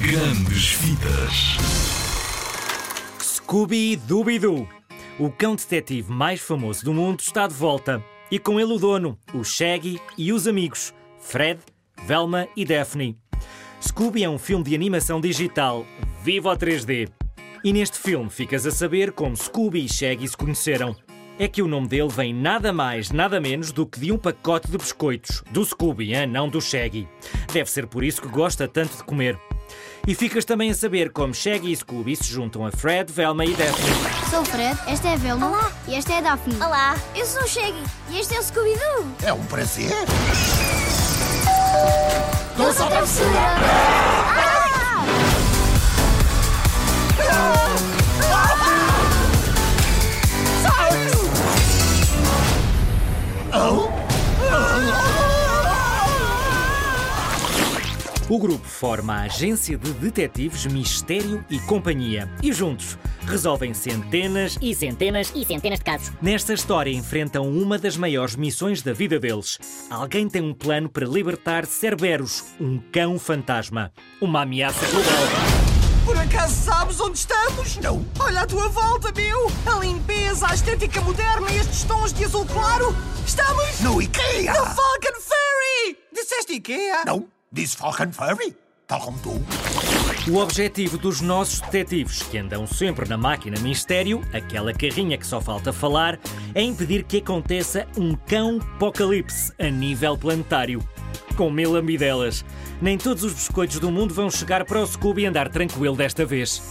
Grandes Vidas. Scooby-Dooby-Doo. O cão detetive mais famoso do mundo está de volta. E com ele o dono, o Shaggy e os amigos, Fred, Velma e Daphne. Scooby é um filme de animação digital. Viva o 3D! E neste filme ficas a saber como Scooby e Shaggy se conheceram. É que o nome dele vem nada mais, nada menos do que de um pacote de biscoitos. Do Scooby, hein? não do Shaggy. Deve ser por isso que gosta tanto de comer. E ficas também a saber como Shaggy e Scooby se juntam a Fred, Velma e Daphne. Sou o Fred, esta é a Velma Olá. e esta é a Daphne. Olá, eu sou o Shaggy e este é o Scooby-Doo. É um prazer. Doce travessura! O grupo forma a agência de detetives Mistério e Companhia e juntos resolvem centenas E centenas e centenas de casos. Nesta história enfrentam uma das maiores missões da vida deles. Alguém tem um plano para libertar Cerberus, um cão fantasma. Uma ameaça global. Por acaso sabes onde estamos? Não. Olha à tua volta, meu! A limpeza, a estética moderna e estes tons de azul claro! Estamos No IKEA! no Falcon Ferry! Disseste Ikea? Não, disse Falcon Furry. Tal como tu. O objetivo dos nossos detetives, que andam sempre na máquina mistério, aquela carrinha que só falta falar, é impedir que aconteça um cão apocalipse a nível planetário. Com mil lambidelas. Nem todos os biscoitos do mundo vão chegar para o Scooby andar tranquilo desta vez.